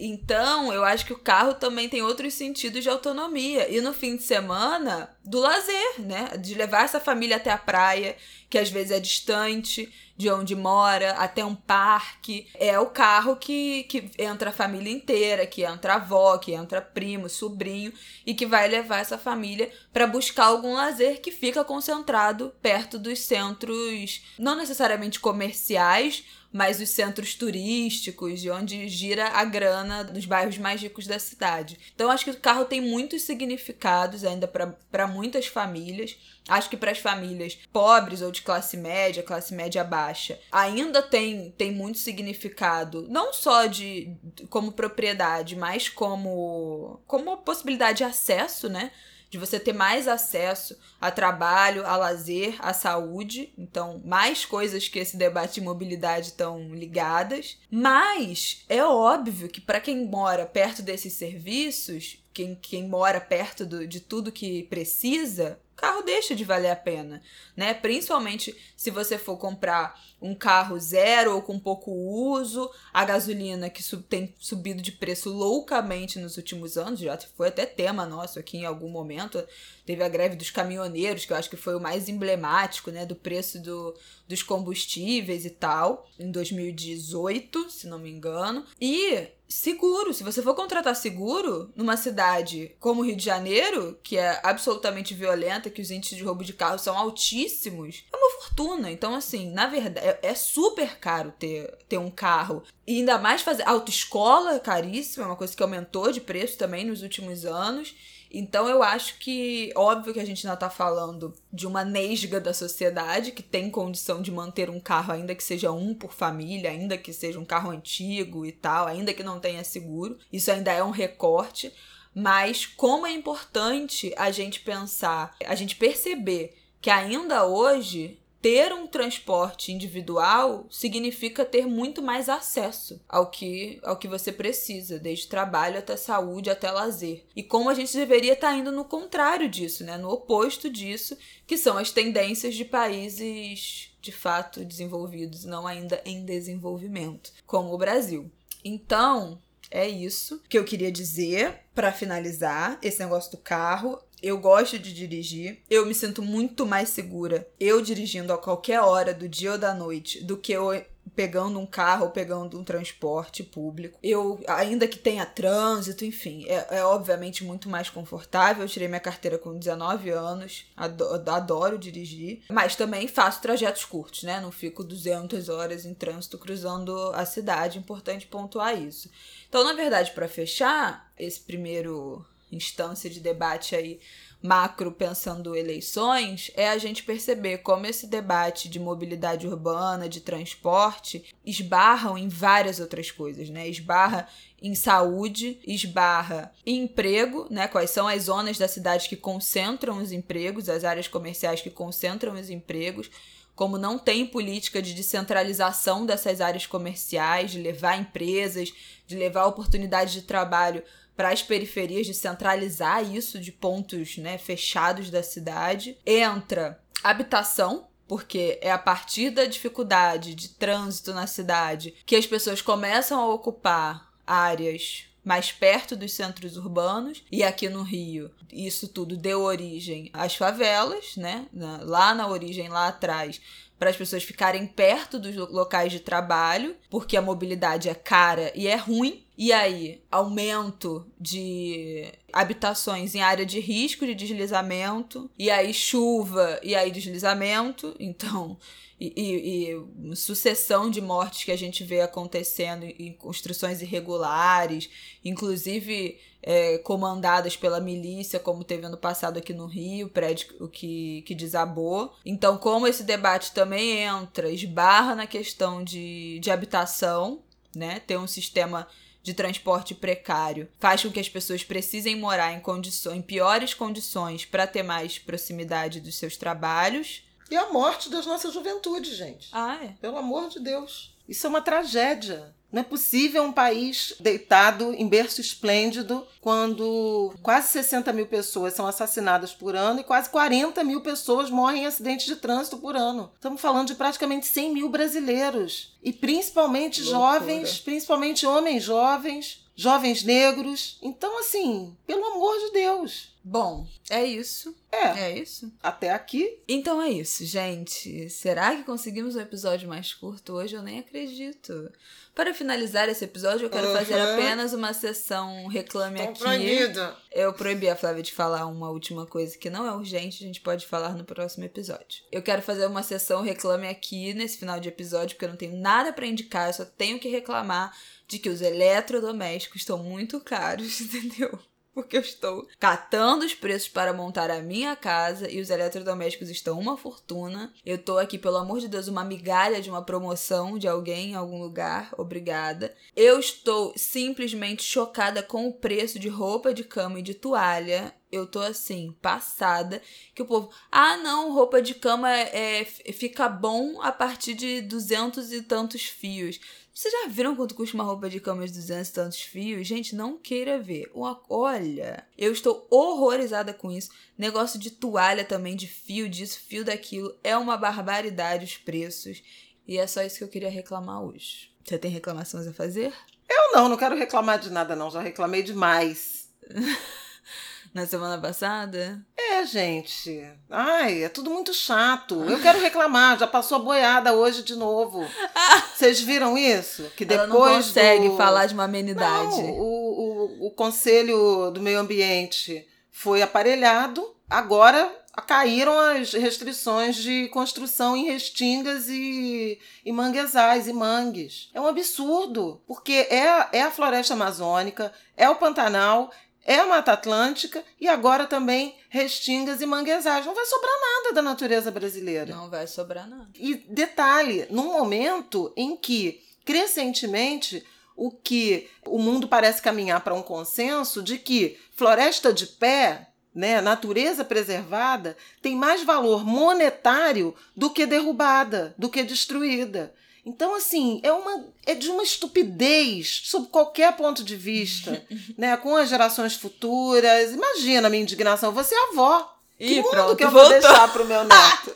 Então, eu acho que o carro também tem outros sentidos de autonomia. E no fim de semana, do lazer, né? De levar essa família até a praia, que às vezes é distante de onde mora, até um parque. É o carro que, que entra a família inteira, que entra avó, que entra primo, sobrinho, e que vai levar essa família para buscar algum lazer que fica concentrado perto dos centros, não necessariamente comerciais, mas os centros turísticos, de onde gira a grana dos bairros mais ricos da cidade. Então acho que o carro tem muitos significados ainda para muitas famílias. Acho que para as famílias pobres ou de classe média, classe média baixa, ainda tem, tem muito significado, não só de como propriedade, mas como como possibilidade de acesso, né? de você ter mais acesso a trabalho, a lazer, à saúde. Então, mais coisas que esse debate de mobilidade estão ligadas. Mas é óbvio que para quem mora perto desses serviços, quem, quem mora perto do, de tudo que precisa, carro deixa de valer a pena, né? Principalmente se você for comprar um carro zero ou com pouco uso, a gasolina que sub, tem subido de preço loucamente nos últimos anos, já foi até tema nosso aqui em algum momento. Teve a greve dos caminhoneiros, que eu acho que foi o mais emblemático, né, do preço do, dos combustíveis e tal, em 2018, se não me engano. E seguro, se você for contratar seguro numa cidade como o Rio de Janeiro, que é absolutamente violenta, que os índices de roubo de carro são altíssimos, é uma fortuna. Então, assim, na verdade, é, é super caro ter, ter um carro. E ainda mais fazer autoescola é caríssima, é uma coisa que aumentou de preço também nos últimos anos. Então eu acho que, óbvio que a gente ainda tá falando de uma nesga da sociedade que tem condição de manter um carro, ainda que seja um por família, ainda que seja um carro antigo e tal, ainda que não tenha seguro. Isso ainda é um recorte. Mas como é importante a gente pensar, a gente perceber que ainda hoje ter um transporte individual significa ter muito mais acesso ao que, ao que você precisa, desde trabalho até saúde, até lazer. E como a gente deveria estar tá indo no contrário disso, né? no oposto disso, que são as tendências de países de fato desenvolvidos, não ainda em desenvolvimento, como o Brasil. Então, é isso que eu queria dizer para finalizar esse negócio do carro. Eu gosto de dirigir. Eu me sinto muito mais segura eu dirigindo a qualquer hora do dia ou da noite do que eu pegando um carro ou pegando um transporte público. Eu, ainda que tenha trânsito, enfim, é, é, obviamente muito mais confortável. Eu tirei minha carteira com 19 anos, adoro, adoro dirigir, mas também faço trajetos curtos, né? Não fico 200 horas em trânsito cruzando a cidade. Importante pontuar isso. Então, na verdade, para fechar esse primeiro instância de debate aí macro pensando eleições é a gente perceber como esse debate de mobilidade urbana, de transporte, esbarram em várias outras coisas, né? Esbarra em saúde, esbarra em emprego, né? Quais são as zonas da cidade que concentram os empregos, as áreas comerciais que concentram os empregos como não tem política de descentralização dessas áreas comerciais, de levar empresas, de levar oportunidades de trabalho para as periferias, de centralizar isso de pontos né, fechados da cidade. Entra habitação, porque é a partir da dificuldade de trânsito na cidade que as pessoas começam a ocupar áreas mais perto dos centros urbanos e aqui no Rio isso tudo deu origem às favelas, né? Lá na origem lá atrás para as pessoas ficarem perto dos locais de trabalho, porque a mobilidade é cara e é ruim. E aí, aumento de habitações em área de risco de deslizamento, e aí chuva, e aí deslizamento. Então, e, e, e, sucessão de mortes que a gente vê acontecendo em construções irregulares, inclusive é, comandadas pela milícia, como teve ano passado aqui no Rio, prédio que, que desabou. Então, como esse debate também entra, esbarra na questão de, de habitação, né? Ter um sistema de transporte precário faz com que as pessoas precisem morar em condições, em piores condições para ter mais proximidade dos seus trabalhos e a morte das nossas juventudes, gente. Ah, é? Pelo amor de Deus. Isso é uma tragédia. Não é possível um país deitado em berço esplêndido quando quase 60 mil pessoas são assassinadas por ano e quase 40 mil pessoas morrem em acidentes de trânsito por ano. Estamos falando de praticamente 100 mil brasileiros. E principalmente jovens, principalmente homens jovens, jovens negros. Então, assim, pelo amor de Deus. Bom, é isso. É. É isso? Até aqui. Então é isso, gente. Será que conseguimos um episódio mais curto hoje? Eu nem acredito. Para finalizar esse episódio, eu quero uhum. fazer apenas uma sessão reclame Tô aqui. Proibido. Eu proibi a Flávia de falar uma última coisa que não é urgente, a gente pode falar no próximo episódio. Eu quero fazer uma sessão reclame aqui nesse final de episódio, porque eu não tenho nada para indicar, eu só tenho que reclamar de que os eletrodomésticos estão muito caros, entendeu? Porque eu estou catando os preços para montar a minha casa e os eletrodomésticos estão uma fortuna. Eu tô aqui, pelo amor de Deus, uma migalha de uma promoção de alguém em algum lugar. Obrigada. Eu estou simplesmente chocada com o preço de roupa de cama e de toalha eu tô assim, passada, que o povo, ah, não, roupa de cama é, é, fica bom a partir de duzentos e tantos fios. Vocês já viram quanto custa uma roupa de cama de duzentos e tantos fios? Gente, não queira ver. Olha, eu estou horrorizada com isso. Negócio de toalha também, de fio disso, fio daquilo. É uma barbaridade os preços. E é só isso que eu queria reclamar hoje. Você tem reclamações a fazer? Eu não, não quero reclamar de nada, não. Já reclamei demais. na semana passada? É, gente. Ai, é tudo muito chato. Eu quero reclamar, já passou a boiada hoje de novo. Vocês viram isso? Que depois Ela não consegue do... falar de uma amenidade. Não, o, o, o Conselho do Meio Ambiente foi aparelhado, agora caíram as restrições de construção em restingas e, e manguezais e mangues. É um absurdo, porque é, é a floresta amazônica, é o Pantanal, é a Mata Atlântica e agora também restingas e manguezais. Não vai sobrar nada da natureza brasileira. Não vai sobrar nada. E detalhe, num momento em que crescentemente o que o mundo parece caminhar para um consenso de que floresta de pé, né, natureza preservada, tem mais valor monetário do que derrubada, do que destruída. Então, assim, é, uma, é de uma estupidez sob qualquer ponto de vista, né? Com as gerações futuras. Imagina a minha indignação. Você é avó. Ih, que mundo pronto, que eu voltou. vou deixar pro meu neto?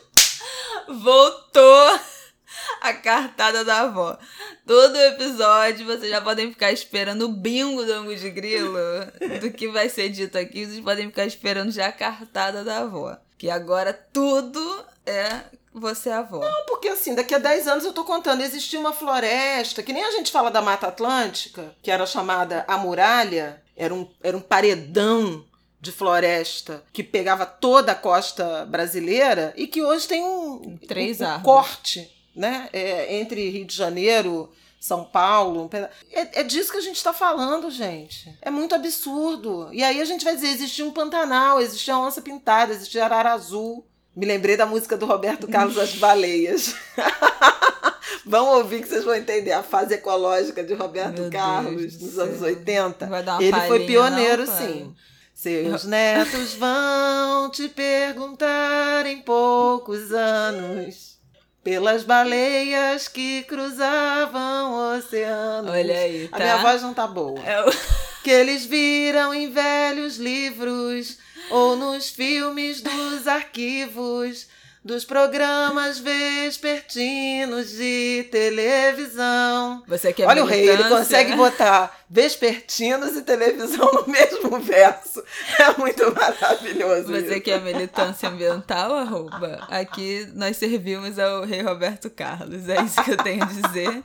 voltou a cartada da avó. Todo episódio vocês já podem ficar esperando o bingo do Ango de Grilo, do que vai ser dito aqui. Vocês podem ficar esperando já a cartada da avó. Que agora tudo é você é avó. Não, porque assim, daqui a 10 anos eu tô contando, existia uma floresta, que nem a gente fala da Mata Atlântica, que era chamada a muralha, era um, era um paredão de floresta que pegava toda a costa brasileira e que hoje tem um, Três um, um corte né? É, entre Rio de Janeiro, São Paulo. É, é disso que a gente está falando, gente. É muito absurdo. E aí a gente vai dizer: existia um Pantanal, existia onça pintada, existia arara azul. Me lembrei da música do Roberto Carlos As Baleias. Vão ouvir que vocês vão entender a fase ecológica de Roberto Meu Carlos nos anos 80. Ele foi pioneiro, não, sim. Seus netos vão te perguntar em poucos anos pelas baleias que cruzavam oceanos. Olha aí, tá? A minha voz não tá boa. É o... Que eles viram em velhos livros ou nos filmes dos arquivos dos programas vespertinos de televisão. Você quer Olha o rei, ele consegue botar vespertinos e televisão no mesmo verso. É muito maravilhoso. Você isso. que é militância ambiental, arroba. Aqui nós servimos ao rei Roberto Carlos. É isso que eu tenho a dizer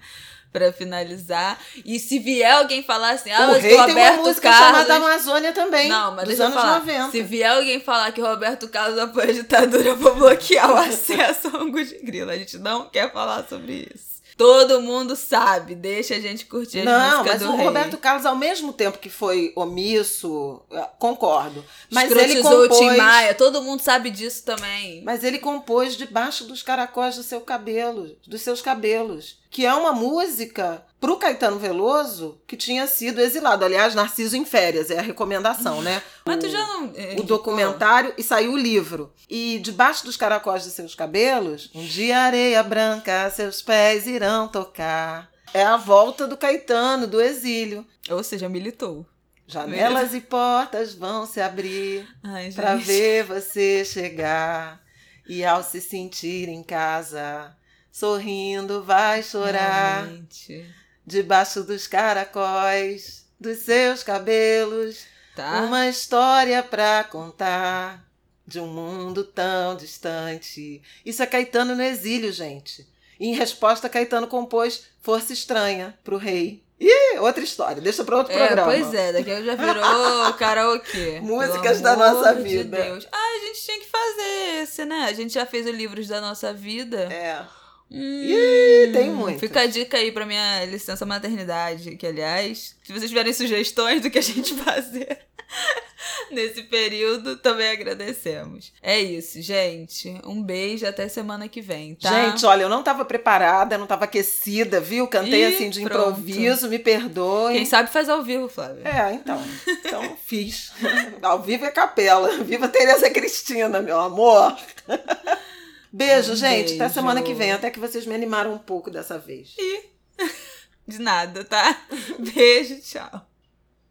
para finalizar. E se vier alguém falar assim, ah, o mas rei Roberto tem uma música Carlos... chamada Amazônia também. Não, mas dos anos falar. 90. Se vier alguém falar que Roberto Carlos apoia a ditadura, eu vou bloquear o acesso ao Angus de Grilo. A gente não quer falar sobre isso. Todo mundo sabe, deixa a gente curtir as não, do Não, mas o Roberto Carlos, ao mesmo tempo que foi omisso, concordo. Mas ele compôs... o Tim Maia, todo mundo sabe disso também. Mas ele compôs debaixo dos caracóis do seu cabelo, dos seus cabelos que é uma música pro Caetano Veloso que tinha sido exilado. Aliás, Narciso em Férias, é a recomendação, né? Mas o, tu já não. É, o documentário e saiu o livro. E debaixo dos caracóis de seus cabelos, um dia areia branca, seus pés irão tocar. É a volta do Caetano do exílio. Ou seja, militou. Janelas e portas vão se abrir para ver você chegar. E ao se sentir em casa, sorrindo vai chorar. Realmente. Debaixo dos caracóis dos seus cabelos, tá. uma história pra contar de um mundo tão distante. Isso é Caetano no exílio, gente. E em resposta, Caetano compôs Força Estranha pro rei. Ih, outra história, deixa para outro é, programa. Pois é, daqui já virou karaokê. Músicas da nossa vida. De Deus. Ah, a gente tinha que fazer esse, né? A gente já fez o Livros da Nossa Vida. É Hum, Ih, tem muito. Fica a dica aí pra minha licença maternidade, que aliás, se vocês tiverem sugestões do que a gente fazer nesse período, também agradecemos. É isso, gente. Um beijo até semana que vem, tá? Gente, olha, eu não tava preparada, não tava aquecida, viu? Cantei Ih, assim de pronto. improviso, me perdoem. Quem sabe faz ao vivo, Flávia. É, então. Então fiz. Ao vivo é capela. Viva Tereza Cristina, meu amor. Beijo, Um gente. Até beijo. semana que vem. Até que vocês me animaram um pouco dessa vez. De nada, tá? Beijo, tchau.